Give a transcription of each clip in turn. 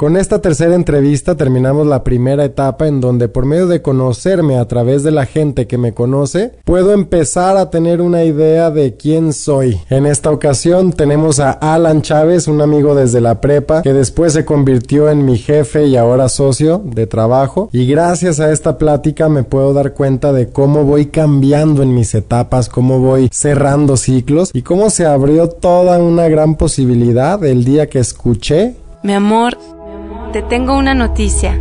Con esta tercera entrevista terminamos la primera etapa en donde por medio de conocerme a través de la gente que me conoce, puedo empezar a tener una idea de quién soy. En esta ocasión tenemos a Alan Chávez, un amigo desde la prepa, que después se convirtió en mi jefe y ahora socio de trabajo. Y gracias a esta plática me puedo dar cuenta de cómo voy cambiando en mis etapas, cómo voy cerrando ciclos y cómo se abrió toda una gran posibilidad el día que escuché. Mi amor, te tengo una noticia.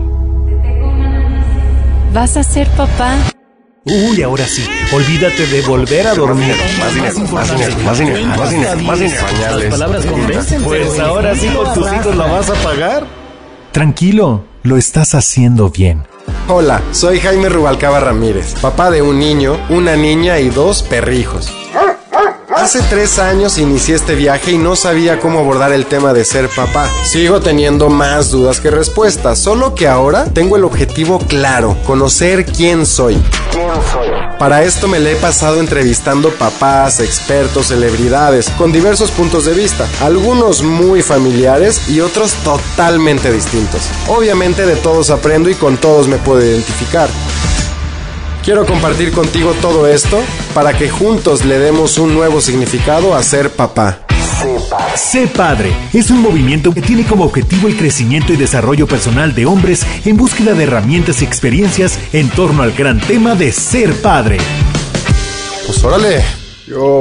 ¿Vas a ser papá? Uy, ahora sí, olvídate de volver a dormir. Más dinero, más dinero, más dinero, más dinero, más dinero. Las palabras convencen. Pues ahora sí con tus hijos la vas a pagar. Tranquilo, lo estás haciendo bien. Hola, soy Jaime Rubalcaba Ramírez, papá de un niño, una niña y dos perrijos. Hace tres años inicié este viaje y no sabía cómo abordar el tema de ser papá. Sigo teniendo más dudas que respuestas, solo que ahora tengo el objetivo claro, conocer quién soy. Para esto me le he pasado entrevistando papás, expertos, celebridades, con diversos puntos de vista, algunos muy familiares y otros totalmente distintos. Obviamente de todos aprendo y con todos me puedo identificar. Quiero compartir contigo todo esto para que juntos le demos un nuevo significado a ser papá. Sé Padre es un movimiento que tiene como objetivo el crecimiento y desarrollo personal de hombres en búsqueda de herramientas y experiencias en torno al gran tema de ser padre. Pues órale, yo.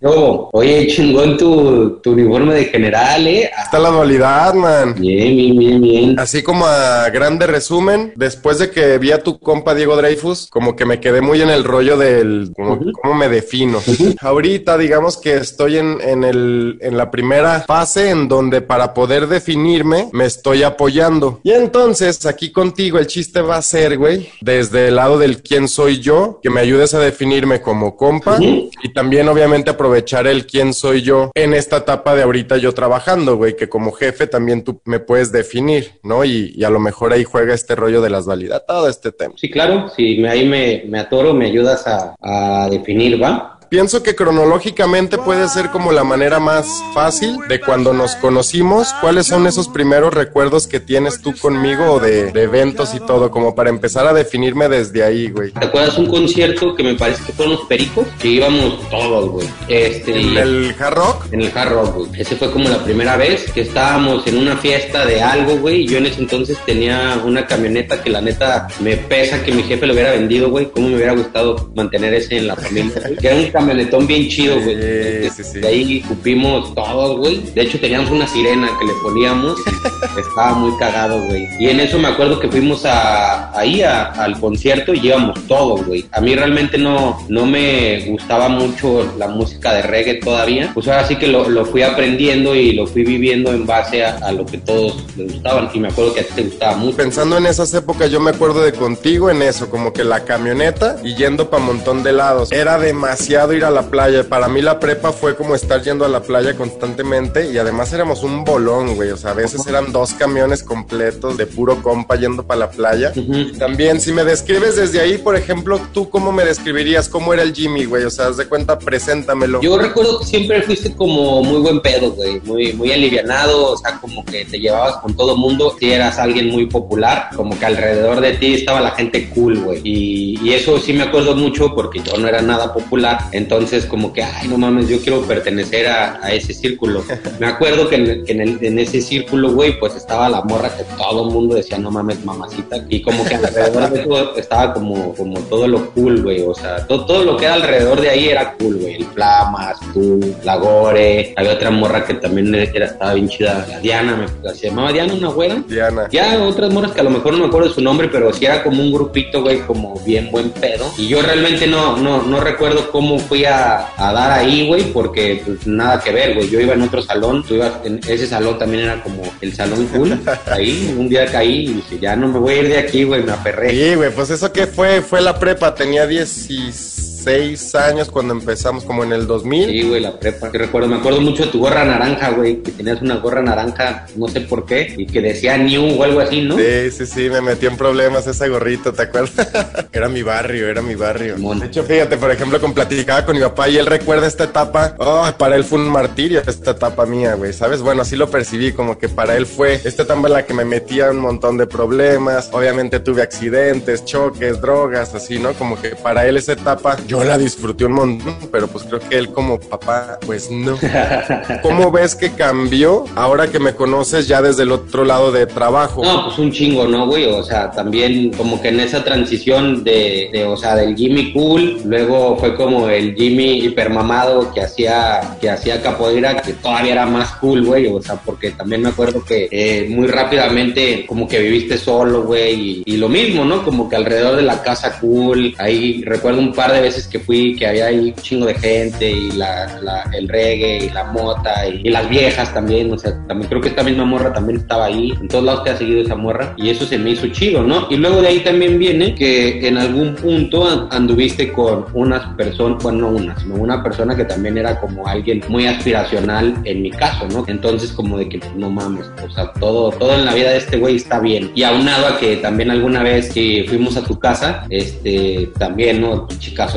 Yo, oye, chingón tu, tu uniforme de general, ¿eh? Está la dualidad, man. Bien, bien, bien, bien. Así como a grande resumen, después de que vi a tu compa Diego Dreyfus, como que me quedé muy en el rollo del como, cómo me defino. Ahorita, digamos que estoy en, en, el, en la primera fase en donde para poder definirme me estoy apoyando. Y entonces, aquí contigo, el chiste va a ser, güey, desde el lado del quién soy yo, que me ayudes a definirme como compa y también obviamente aprovechar el quién soy yo en esta etapa de ahorita yo trabajando, güey, que como jefe también tú me puedes definir, ¿no? Y, y a lo mejor ahí juega este rollo de las validas, todo este tema. Sí, claro, si me, ahí me, me atoro, me ayudas a, a definir, ¿va? Pienso que cronológicamente puede ser como la manera más fácil de cuando nos conocimos. ¿Cuáles son esos primeros recuerdos que tienes tú conmigo o de, de eventos y todo? Como para empezar a definirme desde ahí, güey. ¿Te acuerdas un concierto que me parece que fueron los pericos? Que íbamos todos, güey. Este, ¿En el hard rock? En el hard rock, güey. Ese fue como la primera vez que estábamos en una fiesta de algo, güey. Y yo en ese entonces tenía una camioneta que la neta me pesa que mi jefe lo hubiera vendido, güey. Cómo me hubiera gustado mantener ese en la familia, güey. Que era un camionetón bien chido, güey. Sí, sí, sí. De ahí cupimos todos, güey. De hecho, teníamos una sirena que le poníamos. Estaba muy cagado, güey. Y en eso me acuerdo que fuimos a, ahí a- al concierto y íbamos todos, güey. A mí realmente no, no me gustaba mucho la música de reggae todavía. Pues ahora sí que lo, lo fui aprendiendo y lo fui viviendo en base a, a lo que todos les gustaban. Y me acuerdo que a ti te gustaba mucho. Pensando en esas épocas, yo me acuerdo de contigo en eso, como que la camioneta y yendo para montón de lados. Era demasiado ir a la playa. Para mí la prepa fue como estar yendo a la playa constantemente y además éramos un bolón, güey. O sea, a veces eran dos camiones completos de puro compa yendo para la playa. Ujú. También, si me describes desde ahí, por ejemplo, ¿tú cómo me describirías? ¿Cómo era el Jimmy, güey? O sea, haz de cuenta, preséntamelo. Yo recuerdo que siempre fuiste como muy buen pedo, güey, muy, muy alivianado, o sea, como que te llevabas con todo mundo, si eras alguien muy popular, como que alrededor de ti estaba la gente cool, güey. Y, y eso sí me acuerdo mucho porque yo no era nada popular, entonces como que, ay, no mames, yo quiero pertenecer a, a ese círculo. Me acuerdo que, en, que en, el- en ese círculo, güey, pues estaba la morra que todo el mundo decía, no mames, mamacita, y como que alrededor de todo estaba como, como todo lo cool, güey, o sea, todo, todo lo que era alrededor de ahí era cool, güey, el Flamas, tú, la Gore, había otra morra que también era, estaba bien chida, la Diana, me, se llamaba Diana, una güera. Diana. Ya otras morras que a lo mejor no me acuerdo de su nombre, pero sí era como un grupito, güey, como bien buen pedo. Y yo realmente no, no, no recuerdo cómo fui a, a dar ahí, güey, porque pues nada que ver, güey. Yo iba en otro salón, tú ibas en ese salón también era como el salón cool. Ahí, un día caí y dije, ya no me voy a ir de aquí, güey, me aferré. Sí, güey, pues eso que fue, fue la prepa, tenía 16 16 años cuando empezamos, como en el 2000. Sí, güey, la prepa. Que recuerdo, me acuerdo mucho de tu gorra naranja, güey, que tenías una gorra naranja, no sé por qué, y que decía New o algo así, ¿no? Sí, sí, sí, me metió en problemas ese gorrito, ¿te acuerdas? era mi barrio, era mi barrio. De hecho, fíjate, por ejemplo, con platicaba con mi papá y él recuerda esta etapa. Oh, para él fue un martirio esta etapa mía, güey, ¿sabes? Bueno, así lo percibí, como que para él fue esta etapa en la que me metía un montón de problemas. Obviamente tuve accidentes, choques, drogas, así, ¿no? Como que para él esa etapa yo la disfruté un montón, pero pues creo que él como papá, pues no. ¿Cómo ves que cambió ahora que me conoces ya desde el otro lado de trabajo? No, pues un chingo, ¿no, güey? O sea, también como que en esa transición de, de o sea, del Jimmy cool, luego fue como el Jimmy hipermamado que hacía, que hacía capoeira, que todavía era más cool, güey, o sea, porque también me acuerdo que eh, muy rápidamente como que viviste solo, güey, y, y lo mismo, ¿no? Como que alrededor de la casa cool, ahí recuerdo un par de veces que fui, que había ahí un chingo de gente, y la, la- el reggae, y la mota, y, y las viejas también, o sea, también creo que esta misma morra también estaba ahí, en todos lados te ha seguido esa morra, y eso se me hizo chido, ¿no? Y luego de ahí también viene que en algún punto an- anduviste con unas personas, bueno, no una, sino una persona que también era como alguien muy aspiracional en mi caso, ¿no? Entonces como de que pues, no mames, o sea, todo, todo en la vida de este güey está bien. Y aunado a que también alguna vez que fuimos a tu casa, este, también, ¿no? Tu chica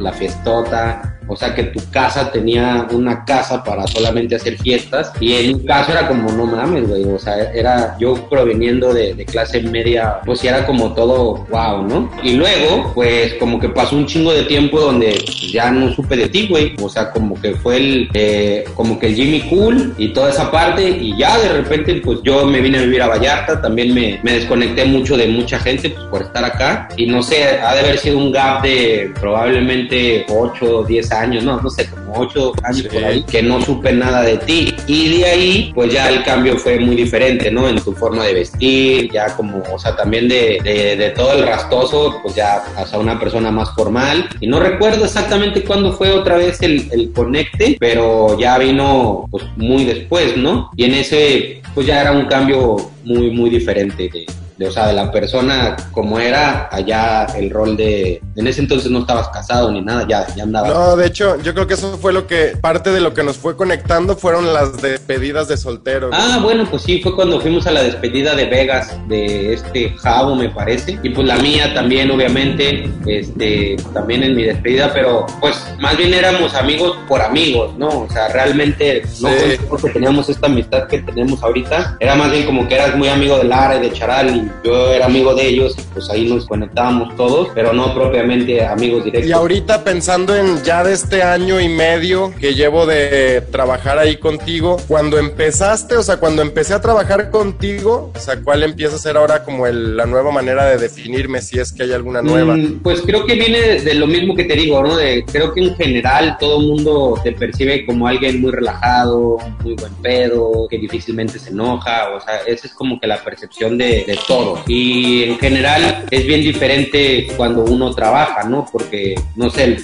la fiestota, o sea que tu casa tenía una casa para solamente hacer fiestas. Y en mi caso era como no mames, güey, o sea, era yo proveniendo de, de clase media, pues era como todo wow, ¿no? Y luego, pues como que pasó un chingo de tiempo donde ya no supe de ti, güey, o sea, como que fue el, eh, como que el Jimmy Cool y toda esa parte. Y ya de repente pues yo me vine a vivir a Vallarta, también me, me desconecté mucho de mucha gente pues por estar acá. Y no sé, ha de haber sido un gap de probablemente 8 o 10 años, no, no sé, como 8 años Sí. por ahí, que no supe nada de ti. Y de ahí, pues ya el cambio fue muy diferente, ¿no? En tu forma de vestir, ya como, o sea, también de, de, de todo el rastoso, pues ya hasta una persona más formal. Y no recuerdo exactamente cuándo fue otra vez el, el conecte, pero ya vino, pues muy después, ¿no? Y en ese, pues ya era un cambio muy, muy diferente de, de, o sea, de la persona como era, allá el rol de, en ese entonces no estabas casado ni nada, ya, ya andabas. No, de hecho, yo creo que eso fue lo que, parte de lo que nos fue conectando fueron las despedidas de solteros. Ah, bueno, pues sí, fue cuando fuimos a la despedida de Vegas de este Javo, me parece. Y pues la mía también, obviamente, este, también en mi despedida, pero pues más bien éramos amigos por amigos, ¿no? O sea, realmente no Sí. porque teníamos esta amistad que tenemos ahorita. Era más bien como que eras muy amigo de Lara y de Charal y yo era amigo de ellos pues ahí nos conectábamos todos, pero no propiamente amigos directos. Y ahorita pensando en ya de este año y medio que llevo de trabajar ahí contigo, cuando empezaste, o sea, cuando empecé a trabajar contigo, o sea, ¿cuál empieza a ser ahora como el- la nueva manera de definirme si es que hay alguna nueva? Mm, Pues creo que viene de, de lo mismo que te digo, ¿no? De, creo que en general todo el mundo te percibe como alguien muy relajado, muy buen pedo, que difícilmente se enoja, o sea, esa es como que la percepción de, de todo. Y en general es bien diferente cuando uno trabaja, ¿no? Porque, no sé,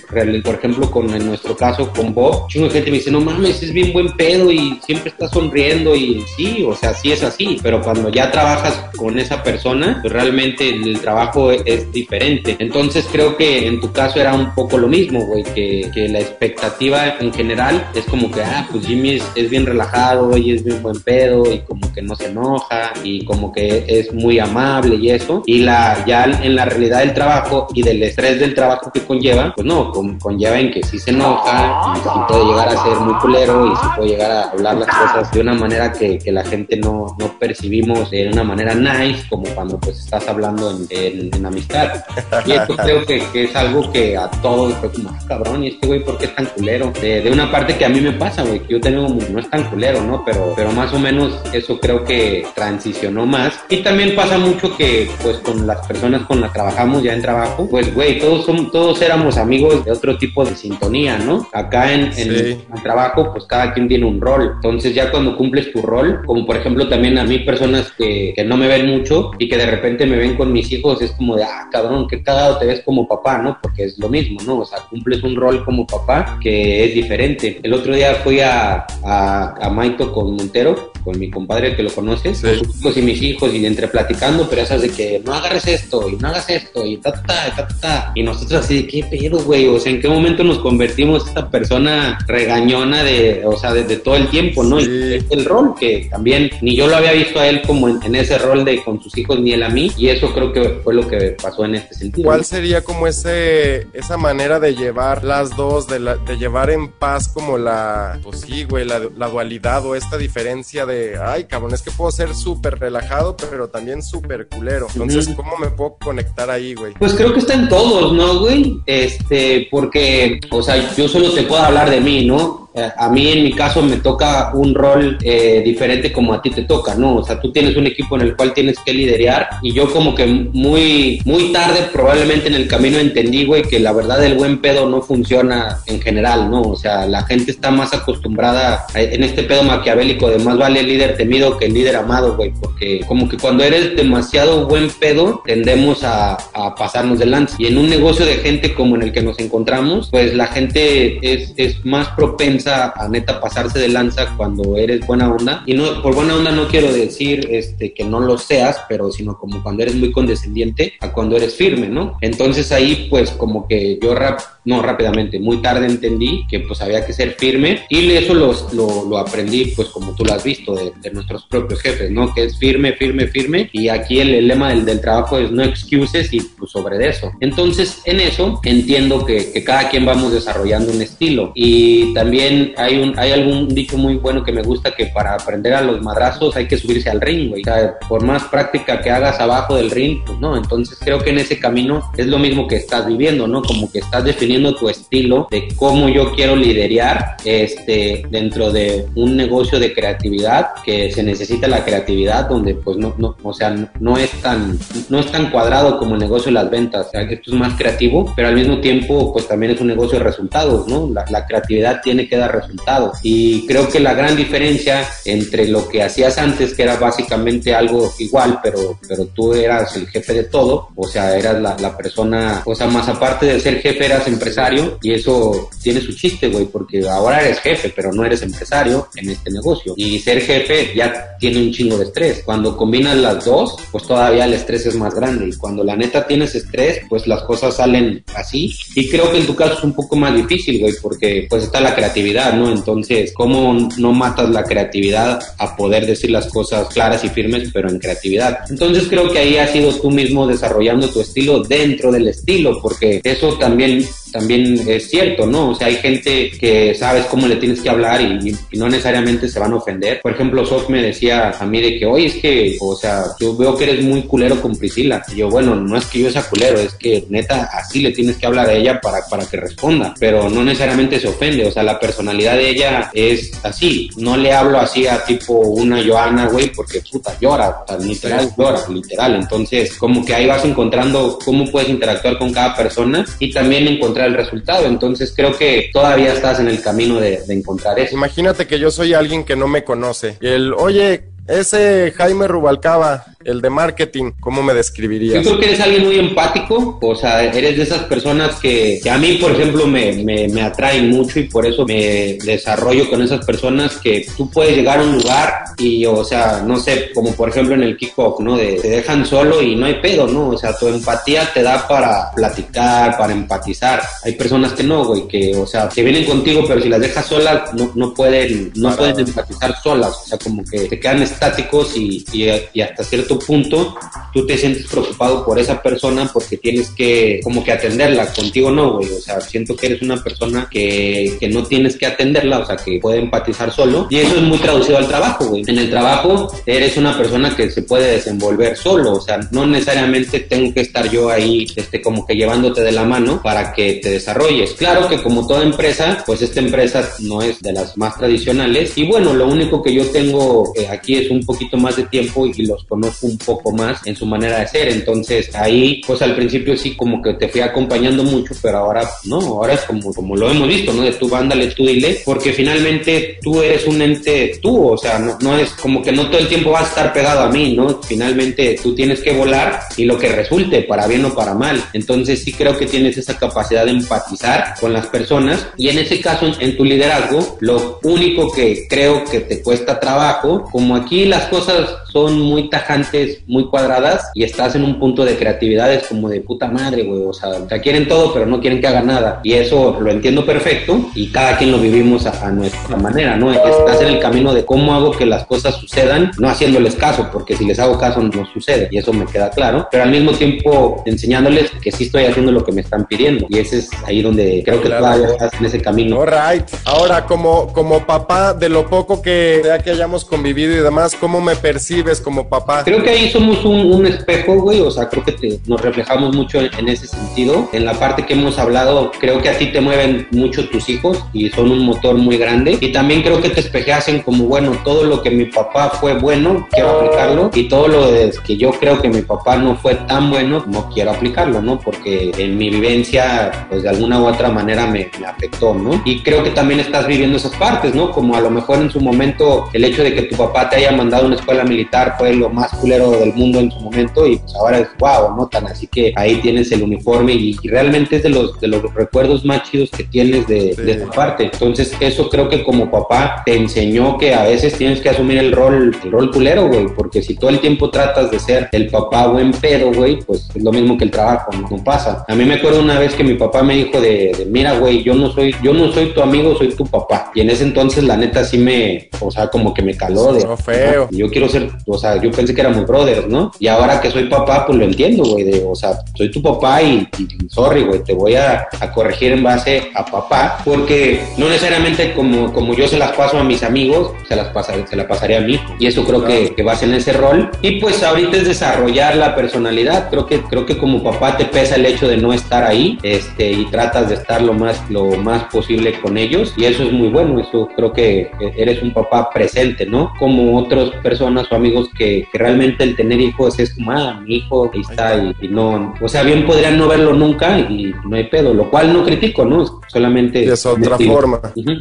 por ejemplo, con en nuestro caso con Bob, chingo de gente me dice, no mames, es bien buen pedo y siempre está sonriendo y sí, o sea, sí es así, pero cuando ya trabajas con esa persona, pues realmente el trabajo es diferente. Entonces creo que en tu caso era un poco lo mismo, güey, que, que la expectativa en general es como que, ah, pues Jimmy es, es bien relajado y es bien buen pedo y como que no se enoja y como que es muy amable y eso. Y la ya en la realidad del trabajo y del estrés del trabajo que conlleva, pues no, con- conlleva en que sí se enoja y sí puede llegar a ser muy culero y sí puede llegar a hablar las cosas de una manera que, que la gente no, no percibimos de una manera nice, como cuando pues estás hablando en, en- en amistad. Y esto creo que, que es algo que a todos fue como, ah, cabrón, y este güey, ¿por qué es tan culero? De, de una parte que a mí me pasa, güey, que yo tengo, no es tan culero, ¿no? Pero, pero más o menos eso creo que transicionó más. Y también pasa mucho que, pues, con las personas con las que trabajamos ya en trabajo, pues, güey, todos, todos éramos amigos de otro tipo de sintonía, ¿no? Acá en, en Sí. el trabajo, pues cada quien tiene un rol. Entonces ya cuando cumples tu rol, como por ejemplo también a mí personas que, que no me ven mucho y que de repente me ven con mis hijos, es como de, ah, cabrón, qué cagado te ves como papá, ¿no? Porque es lo mismo, ¿no? O sea, cumples un rol como papá que es diferente. El otro día fui a, a, a Maito con Montero con mi compadre que lo conoces, Sí. con sus hijos y mis hijos, y entre platicando, pero esas de que no agarres esto, y no hagas esto, y ta, ta, ta, ta, ta. Y nosotros así de, ¿qué pedo, güey? O sea, ¿en qué momento nos convertimos esta persona regañona de, o sea, desde todo el tiempo, ¿no? Sí. Y el rol que también ni yo lo había visto a él como en, en ese rol de con sus hijos, ni él a mí, y eso creo que fue lo que pasó en este sentido. ¿Cuál sería como ese esa manera de llevar las dos, de, la- de llevar en paz como la, pues sí, güey, la, la dualidad o esta diferencia de, ay, cabrón, es que puedo ser súper relajado, pero también súper culero. Entonces. ¿cómo me puedo conectar ahí, güey? Pues creo que está en todos, ¿no, güey? Este, porque, o sea, yo solo te puedo hablar de mí, ¿no? Eh, A mí, en mi caso, me toca un rol eh, diferente como a ti te toca, ¿no? O sea, tú tienes un equipo en el cual tienes que liderar y yo como que muy, muy tarde, probablemente en el camino entendí, güey, que la verdad el buen pedo no funciona en general, ¿no? O sea, la gente está más acostumbrada a- en este pedo maquiavélico de más vale el líder temido que el líder amado, güey, porque como que cuando eres demasiado buen pedo, tendemos a, a pasarnos de. Y en un negocio de gente como en el que nos encontramos, pues la gente es, es más propensa a neta pasarse de lanza cuando eres buena onda. Y no, por buena onda no quiero decir este, que no lo seas, pero sino como cuando eres muy condescendiente a cuando eres firme, ¿no? Entonces ahí pues como que yo rap, no rápidamente, muy tarde entendí que pues había que ser firme y eso los- lo, lo aprendí pues como tú lo has visto de, de nuestros propios jefes, ¿no? Que es firme, firme, firme y aquí el, el lema del, del trabajo es no excuses y sobre eso. Entonces en eso entiendo que, que cada quien vamos desarrollando un estilo y también hay un hay algún dicho muy bueno que me gusta que para aprender a los madrazos hay que subirse al ring, güey. O sea, por más práctica que hagas abajo del ring, pues no. Entonces creo que en ese camino es lo mismo que estás viviendo, ¿no? Como que estás definiendo tu estilo de cómo yo quiero liderar este dentro de un negocio de creatividad que se necesita la creatividad donde pues no, no o sea, no, no es tan no es tan cuadrado como el negocio de las ventas, o sea, esto es más creativo, pero al mismo tiempo pues también es un negocio de resultados, ¿no? La, la creatividad tiene que dar resultados y creo que la gran diferencia entre lo que hacías antes que era básicamente algo igual, pero pero tú eras el jefe de todo, o sea, eras la, la persona, o sea, más aparte de ser jefe eras empresario y eso tiene su chiste, güey, porque ahora eres jefe, pero no eres empresario en este negocio. Y ser jefe ya tiene un chingo de estrés. Cuando combinas las dos, pues todavía el estrés es más grande. Y cuando la neta tienes estrés, pues las cosas salen así. Y creo que en tu caso es un poco más difícil, güey, porque pues está la creatividad, ¿no? Entonces, ¿cómo no matas la creatividad a poder decir las cosas claras y firmes, pero en creatividad? Entonces creo que ahí has sido tú mismo desarrollando tu estilo dentro del estilo, porque eso también también es cierto, ¿no? O sea, hay gente que sabes cómo le tienes que hablar y, y- no necesariamente se van a ofender. Por ejemplo, Sof me decía a mí de que, oye, es que, o sea, yo veo que eres muy culero con Priscila. Y yo, bueno, no es que yo sea culero, es que neta, así le tienes que hablar a ella para, para que responda. Pero no necesariamente se ofende, o sea, la personalidad de ella es así. No le hablo así a tipo una Joana, güey, porque puta, llora, o sea, literal llora, literal. Entonces, como que ahí vas encontrando cómo puedes interactuar con cada persona y también encontrar el resultado. Entonces, creo que todavía estás en el camino de, de encontrar eso. Imagínate que yo soy alguien que no me conoce. Y el, oye, ese Jaime Rubalcaba, el de marketing, ¿cómo me Yo describirías? creo que eres alguien muy empático, o sea, eres de esas personas que, que a mí, por ejemplo, me, me, me atraen mucho y por eso me desarrollo con esas personas que tú puedes llegar a un lugar y, o sea, no sé, como por ejemplo en el kickbox, ¿no? De, te dejan solo y no hay pedo, ¿no? O sea, tu empatía te da para platicar, para empatizar. Hay personas que no, güey, que, o sea, que vienen contigo, pero si las dejas solas, no, no pueden, no pueden empatizar solas, o sea, como que te quedan estáticos y, y, y hasta cierto punto tú te sientes preocupado por esa persona porque tienes que como que atenderla, contigo no, güey, o sea, siento que eres una persona que, que no tienes que atenderla, o sea, que puede empatizar solo y eso es muy traducido al trabajo, güey. En el trabajo eres una persona que se puede desenvolver solo, o sea, no necesariamente tengo que estar yo ahí, este, como que llevándote de la mano para que te desarrolles. Claro que como toda empresa, pues esta empresa no es de las más tradicionales y bueno, lo único que yo tengo eh, aquí es un poquito más de tiempo y los conozco un poco más en su su manera de ser. Entonces ahí, pues al principio sí como que te fui acompañando mucho, pero ahora no, ahora es como, como lo hemos visto, ¿no? De tú ándale, tú dile, porque finalmente tú eres un ente tú, o sea, no, no es como que no todo el tiempo vas a estar pegado a mí, ¿no? Finalmente tú tienes que volar y lo que resulte, para bien o para mal. Entonces sí creo que tienes esa capacidad de empatizar con las personas y en ese caso en tu liderazgo, lo único que creo que te cuesta trabajo, como aquí las cosas son muy tajantes, muy cuadradas y estás en un punto de creatividad, es como de puta madre, güey, o sea, te quieren todo pero no quieren que haga nada y eso lo entiendo perfecto y cada quien lo vivimos a, nuestra manera, ¿no? Estás en el camino de cómo hago que las cosas sucedan, no haciéndoles caso, porque si les hago caso no sucede y eso me queda claro, pero al mismo tiempo enseñándoles que sí estoy haciendo lo que me están pidiendo y ese es ahí donde creo que todavía estás en ese camino. All right. Ahora, como, como papá, de lo poco que ya que hayamos convivido y demás, ¿cómo me percibes como papá? Creo que ahí somos un, espejo, güey, o sea, creo que nos reflejamos mucho en, ese sentido. En la parte que hemos hablado, creo que a ti te mueven mucho tus hijos y son un motor muy grande. Y también creo que te espejeas en como, bueno, todo lo que mi papá fue bueno, quiero aplicarlo. Y todo lo que yo creo que mi papá no fue tan bueno, no quiero aplicarlo, ¿no? Porque en mi vivencia, pues de alguna u otra manera me, me afectó, ¿no? Y creo que también estás viviendo esas partes, ¿no? Como a lo mejor en su momento el hecho de que tu papá te haya mandado a una escuela militar fue lo más culero del mundo en su momento y pues ahora es wow, ¿no? Tan así que ahí tienes el uniforme y, realmente es de los, de los recuerdos más chidos que tienes de, de tu parte. Entonces eso creo que como papá te enseñó que a veces tienes que asumir el rol, el rol culero, güey, porque si todo el tiempo tratas de ser el papá buen pedo, güey, pues es lo mismo que el trabajo, no, pasa. A mí me acuerdo una vez que mi papá me dijo de, de mira, güey, yo no soy, yo no soy tu amigo, soy tu papá. Y en ese entonces la neta sí me, o sea, como que me caló de... No, feo. Yo quiero ser, o sea, yo pensé que éramos brothers, ¿no? Y ahora que soy papá, pues lo entiendo, güey, de, o sea, soy tu papá y, sorry, güey, te voy a, corregir en base a papá, porque no necesariamente como, como yo se las paso a mis amigos, se las pasaré, se la pasaré a mí. Y eso creo que, que vas en ese rol. Y pues ahorita es desarrollar la personalidad. Creo que, creo que como papá te pesa el hecho de no estar ahí, este, y tratas de estar lo más, lo más posible con ellos. Y eso es muy bueno. Eso creo que eres un papá presente, ¿no? Como otras personas o amigos que, realmente el tener hijos es como, ah, mi hijo ahí está y, no, o sea, bien podrían no verlo nunca y no hay pedo, lo cual no critico, ¿no? Solamente... es otra forma.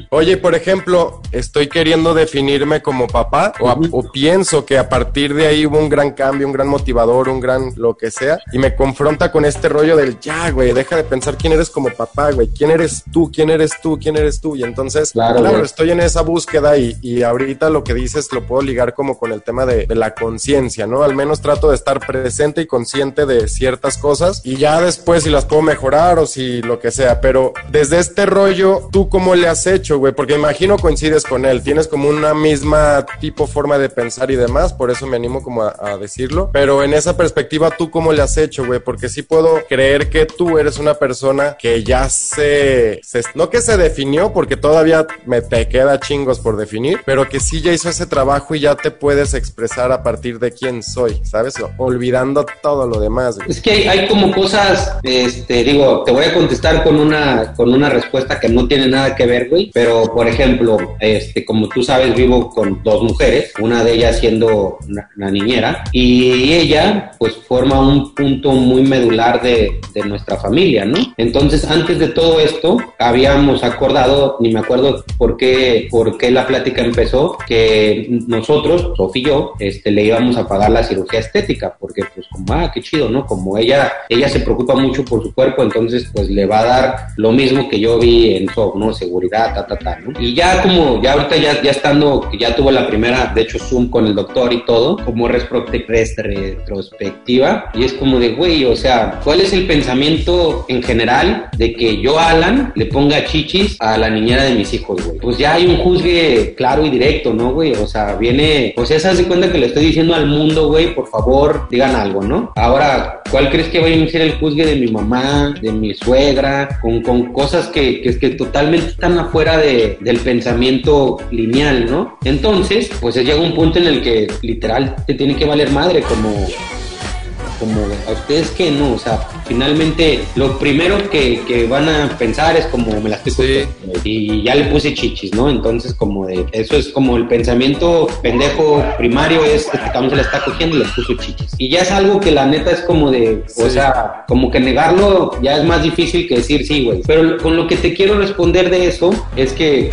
Oye, por ejemplo, estoy queriendo definirme como papá o, o pienso que a partir de ahí hubo un gran cambio, un gran motivador, un gran lo que sea y me confronta con este rollo del ya, güey, deja de pensar quién eres como papá, güey, quién eres tú, quién eres tú, quién eres tú y entonces, claro, estoy en esa búsqueda y, y, ahorita lo que dices lo puedo ligar como con el tema de, de la conciencia, ¿no? Al menos trato de estar presente y consciente de ciertas cosas y ya después si las puedo mejorar o si lo que sea, pero desde este rollo, ¿tú cómo le has hecho, güey? Porque imagino coincides con él, tienes como una misma tipo forma de pensar y demás, por eso me animo como a, decirlo, pero en esa perspectiva, ¿tú cómo le has hecho, güey? Porque sí puedo creer que tú eres una persona que ya se, se no que se definió, porque todavía me te queda chingos por definir, pero que sí ya hizo ese trabajo y ya te puedes expresar a partir de quién soy, ¿sabes? Olvidando todo lo demás. Es que hay, como cosas, este, digo, te voy a contestar con una, con una respuesta que no tiene nada que ver, güey, pero por ejemplo, este, como tú sabes, vivo con dos mujeres, una de ellas siendo una, niñera, y ella, pues, forma un punto muy medular de, nuestra familia, ¿no? Entonces, antes de todo esto, habíamos acordado, ni me acuerdo por qué, por qué la plática empezó, que nosotros, Sofía y yo, este, le íbamos a pagar la cirugía estética, porque pues como, ah, qué chido, ¿no? Como ella, ella se preocupa mucho por su cuerpo, entonces pues le va a dar lo mismo que yo vi en SOC, ¿no? Seguridad, ta, ta, ta, ¿no? Y ya como, ya ahorita ya, ya estando, ya tuvo la primera, de hecho, Zoom con el doctor y todo, como retrospectiva, y es como de, güey, o sea, ¿cuál es el pensamiento en general de que yo, Alan, le ponga chichis a la niñera de mis hijos, güey? Pues ya hay un juzgue claro y directo, ¿no, güey? O sea, viene, pues esa hace cuenta que le estoy diciendo al mundo, güey, por favor, digan algo, ¿no? Ahora, ¿cuál crees que va a ser el juzgue de mi mamá, de mi suegra, con, con cosas que, que, que totalmente están afuera de, del pensamiento lineal, ¿no? Entonces, pues llega un punto en el que literal te tiene que valer madre como como a ustedes que no, o sea, finalmente lo primero que, que van a pensar es como me la estoy Sí. cogiendo, y ya le puse chichis, ¿no? Entonces como de, eso es como el pensamiento pendejo primario es este cabrón se la está cogiendo y le puso chichis. Y ya es algo que la neta es como de, o sea, como que negarlo ya es más difícil que decir sí, güey. Pero con lo que te quiero responder de eso es que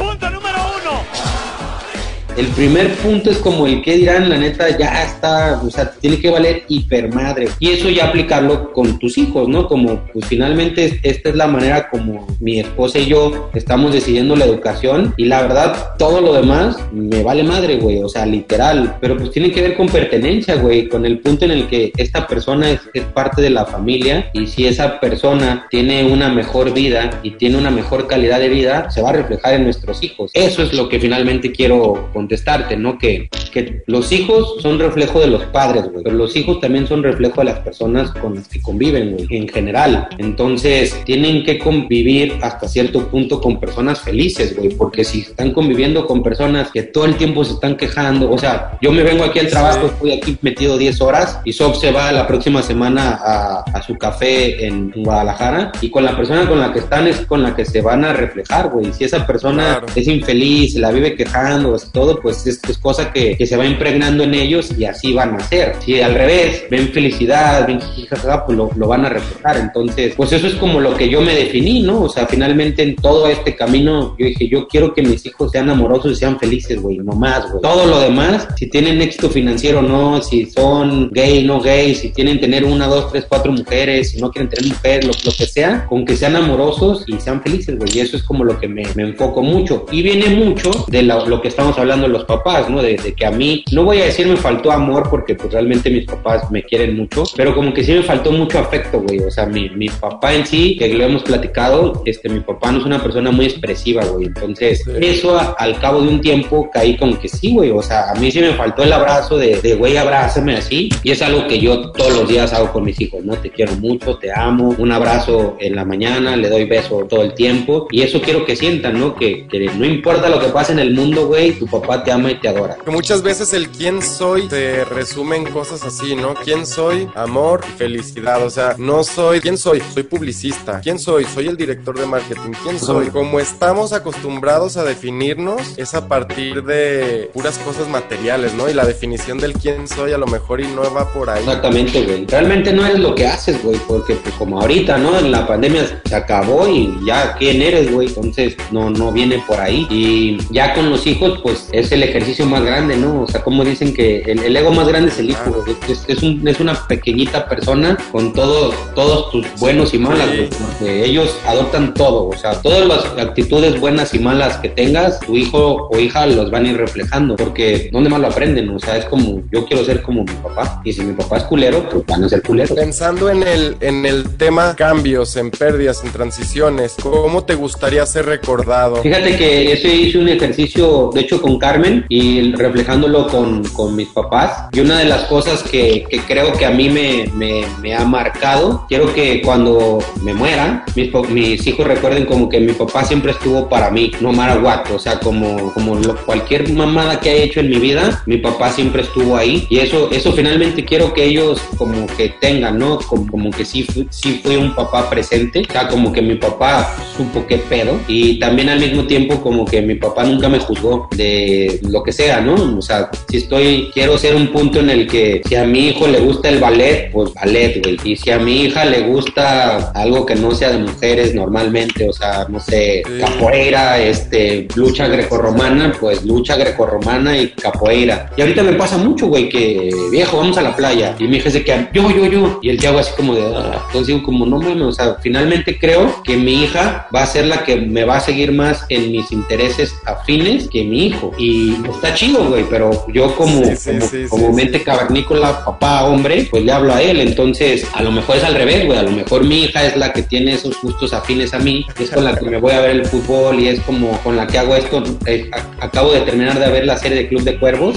el primer punto es como el que dirán, la neta, ya está, o sea, tiene que valer hipermadre. Y eso ya aplicarlo con tus hijos, ¿no? Como, pues finalmente esta es la manera como mi esposa y yo estamos decidiendo la educación y la verdad, todo lo demás me vale madre, güey, o sea, literal. Pero pues tiene que ver con pertenencia, güey, con el punto en el que esta persona es, es parte de la familia y si esa persona tiene una mejor vida y tiene una mejor calidad de vida, se va a reflejar en nuestros hijos. Eso es lo que finalmente quiero contestarte, ¿no? Que, que los hijos son reflejo de los padres, güey, pero los hijos también son reflejo de las personas con las que conviven, güey, en general. Entonces, tienen que convivir hasta cierto punto con personas felices, güey, porque si están conviviendo con personas que todo el tiempo se están quejando, o sea, yo me vengo aquí al trabajo, estoy aquí metido 10 horas y Sob se va la próxima semana a, a su café en Guadalajara y con la persona con la que están es con la que se van a reflejar, güey. Si esa persona Claro. es infeliz, se la vive quejando, es pues es, es cosa que, se va impregnando en ellos y así van a ser. Si al revés, ven felicidad, ven jijijaja, pues lo, lo van a reflejar. Entonces, pues eso es como lo que yo me definí, ¿no? O sea, finalmente en todo este camino, yo dije, yo quiero que mis hijos sean amorosos y sean felices, güey, no más, güey. Todo lo demás, si tienen éxito financiero o no, si son gay, no gay, si tienen tener una, dos, tres, cuatro mujeres, si no quieren tener mujeres, lo, lo que sea, con que sean amorosos y sean felices, güey. Y eso es como lo que me, me enfoco mucho. Y viene mucho de lo, lo que estamos hablando los papás, ¿no? De, de que a mí, no voy a decir me faltó amor porque pues realmente mis papás me quieren mucho, pero como que sí me faltó mucho afecto, güey. O sea, mi, mi papá en sí, que lo hemos platicado, este, mi papá no es una persona muy expresiva, güey. Entonces, eso a- al cabo de un tiempo caí como que sí, güey. O sea, a mí sí me faltó el abrazo de, de güey, abrázame así. Y es algo que yo todos los días hago con mis hijos, ¿no? Te quiero mucho, te amo. Un abrazo en la mañana, le doy beso todo el tiempo. Y eso quiero que sientan, ¿no? Que, que no importa lo que pase en el mundo, güey, tu papá te ama y te adora. Que muchas veces el quién soy se resume en cosas así, ¿no? ¿Quién soy? Amor y felicidad. O sea, no soy. ¿Quién soy? Soy publicista. ¿Quién soy? Soy el director de marketing. ¿Quién soy? Como estamos acostumbrados a definirnos, es a partir de puras cosas materiales, ¿no? Y la definición del quién soy a lo mejor y no va por ahí. Exactamente, güey. Realmente no eres lo que haces, güey, porque pues como ahorita, ¿no? En la pandemia se acabó y ya quién eres, güey. Entonces no, no viene por ahí. Y ya con los hijos, pues es el ejercicio más grande, ¿no? O sea, como dicen que el, el ego más grande es el hijo. Es, es, un- es una pequeñita persona con todo, todos tus buenos y malas, porque ellos adoptan todo, o sea, todas las actitudes buenas y malas que tengas, tu hijo o hija los van a ir reflejando, porque ¿dónde más lo aprenden? O sea, es como, yo quiero ser como mi papá, y si mi papá es culero, pues van a ser culeros. Pensando en el, en el tema cambios, en pérdidas, en transiciones, ¿cómo te gustaría ser recordado? Fíjate que ese hice un ejercicio, de hecho, con Carmen y reflejándolo con, con mis papás. Y una de las cosas que, que creo que a mí me, me, me ha marcado, quiero que cuando me muera, mis, mis hijos recuerden como que mi papá siempre estuvo para mí, no what. O sea, como, como lo- cualquier mamada que haya hecho en mi vida, mi papá siempre estuvo ahí. Y eso, eso finalmente quiero que ellos como que tengan, ¿no? Como, como que sí, sí fue un papá presente. O sea, como que mi papá supo qué pedo. Y también al mismo tiempo como que mi papá nunca me juzgó de lo que sea, ¿no? O sea, si estoy, quiero ser un punto en el que si a mi hijo le gusta el ballet, pues ballet, güey. Y si a mi hija le gusta algo que no sea de mujeres normalmente, o sea, no sé, capoeira, este, lucha grecorromana, pues lucha grecorromana y capoeira. Y ahorita me pasa mucho, güey, que viejo, vamos a la playa. Y mi hija se queda, yo, yo, yo. Y el chavo así como de, "Ah". entonces digo, como no mames, o sea, finalmente creo que mi hija va a ser la que me va a seguir más en mis intereses afines que mi hijo. Y está chido, güey, pero yo como, Sí, sí, como, sí, como mente cavernícola, papá, hombre, pues le hablo a él. Entonces, a lo mejor es al revés, güey. A lo mejor mi hija es la que tiene esos gustos afines a mí, es con la que me voy a ver el fútbol y es como con la que hago esto. Eh, acabo de terminar de ver la serie de Club de Cuervos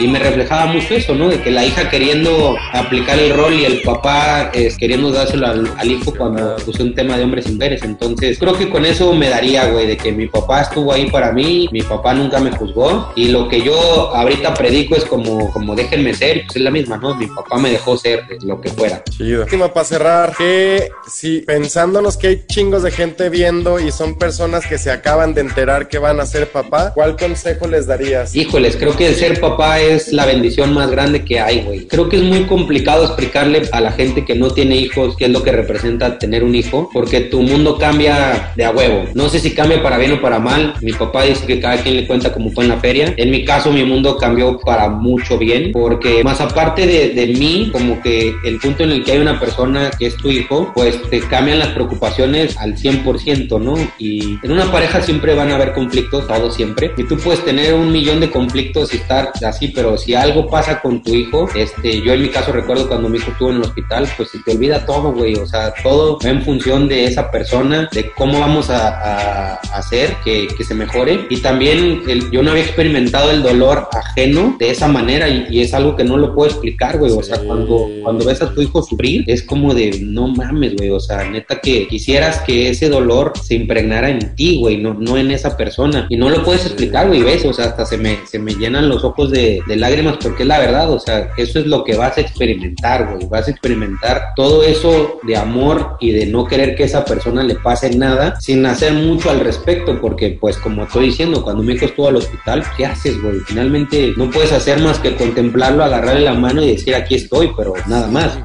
y me reflejaba mucho eso, ¿no? De que la hija queriendo aplicar el rol y el papá es, queriendo dárselo al, hijo cuando puse un tema de hombres y mujeres. Entonces, creo que con eso me daría, güey, de que mi papá estuvo ahí para mí, mi papá nunca me juzgó y lo que yo ahorita predico es como, como déjenme ser, pues es la misma, ¿no? Mi papá me dejó ser lo que fuera. Chido. Última para cerrar, que si pensándonos que hay chingos de gente viendo y son personas que se acaban de enterar que van a ser papá, ¿cuál consejo les darías? Híjoles, creo que el ser papá es la bendición más grande que hay, güey. Creo que es muy complicado explicarle a la gente que no tiene hijos qué es lo que representa tener un hijo, porque tu mundo cambia de a huevo. No sé si cambia para bien o para mal. Mi papá dice que cada quien le cuenta cómo fue en la feria. En mi caso, mi mundo cambió para mucho bien, porque más aparte de, de mí, como que el punto en el que hay una persona que es tu hijo, pues te cambian las preocupaciones al 100%, ¿no? Y en una pareja siempre van a haber conflictos, todos siempre. Y tú puedes tener un millón de conflictos y estar así, pero si algo pasa con tu hijo, este, yo en mi caso recuerdo cuando mi hijo estuvo en el hospital, pues se te olvida todo, güey. O sea, todo va en función de esa persona, de cómo vamos a, hacer que, que, se mejore. Y también el, yo no había experimentado el dolor ajeno de esa manera y, y es algo que no lo puedo explicar, güey. O sea, cuando, cuando ves a tu hijo sufrir, es como de, no mames, güey. O sea, neta que quisieras que ese dolor se impregnara en ti, güey, no, no en esa persona. Y no lo puedes explicar, güey, ves, o sea, hasta se me, se me llenan los ojos de, de lágrimas porque es la verdad, o sea, eso es lo que vas a experimentar, güey. Vas a experimentar todo eso de amor y de no querer que esa persona le pase nada sin hacer mucho al respecto, porque pues como estoy diciendo, cuando mi hijo estuvo al hospital, ¿qué haces, güey? Finalmente no puedes hacer más que contemplarlo, agarrarle la mano y decir aquí estoy, pero nada más.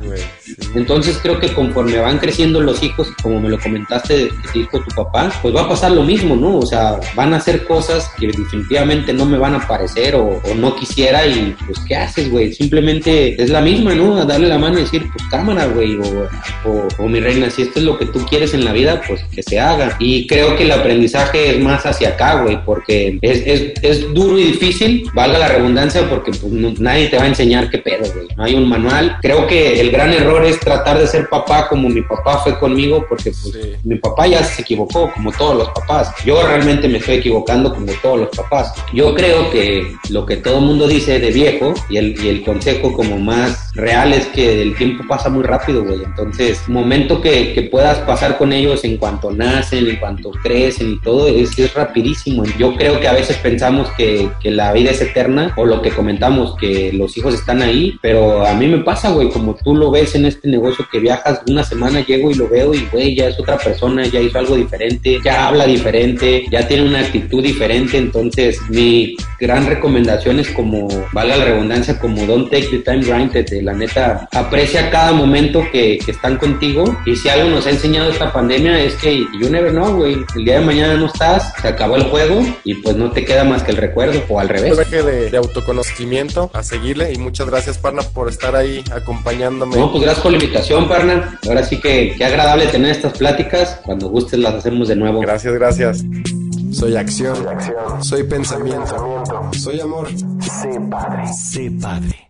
Entonces creo que conforme van creciendo los hijos, como me lo comentaste que dijo tu papá, pues va a pasar lo mismo, ¿no? O sea, van a hacer cosas que definitivamente no me van a parecer o, no quisiera y pues ¿qué haces, güey? Simplemente es la misma, ¿no? A darle la mano y decir, pues cámara, güey, o, o, mi reina, si esto es lo que tú quieres en la vida, pues que se haga. Y creo que el aprendizaje es más hacia acá, güey, porque es, es, es, duro y difícil, valga la redundancia, porque pues nadie te va a enseñar qué pedo, güey. No hay un manual. Creo que el gran error es tratar de ser papá como mi papá fue conmigo, porque pues, mi papá ya se equivocó, como todos los papás. Yo realmente me estoy equivocando como todos los papás. Yo creo que lo que todo mundo dice de viejo y el, y el consejo como más real es que el tiempo pasa muy rápido, güey. Entonces, momento que, que, puedas pasar con ellos en cuanto nacen, en cuanto crecen y todo, es, es rapidísimo. Yo creo que a veces pensamos que, que la vida es eterna o lo que comentamos, que los hijos están ahí, pero a mí me pasa, güey, como tú lo ves en este negocio que viajas una semana, llego y lo veo y, güey, ya es otra persona, ya hizo algo diferente, ya habla diferente, ya tiene una actitud diferente. Entonces, mi gran recomendación es como, valga la redundancia, como don't take the time granted, la neta, aprecia cada momento que, que, están contigo. Y si algo nos ha enseñado esta pandemia es que you never know, güey, el día de mañana no estás, se acabó el juego y pues no te queda más que el recuerdo o al revés. De, de autoconocimiento a seguirle y muchas gracias, Parna, por estar ahí acompañándome. No, pues gracias por la invitación, Parna. Ahora sí que qué agradable tener estas pláticas. Cuando gustes las hacemos de nuevo. Gracias, gracias. Soy acción. Soy pensamiento. Soy amor. Sé padre. Sé padre.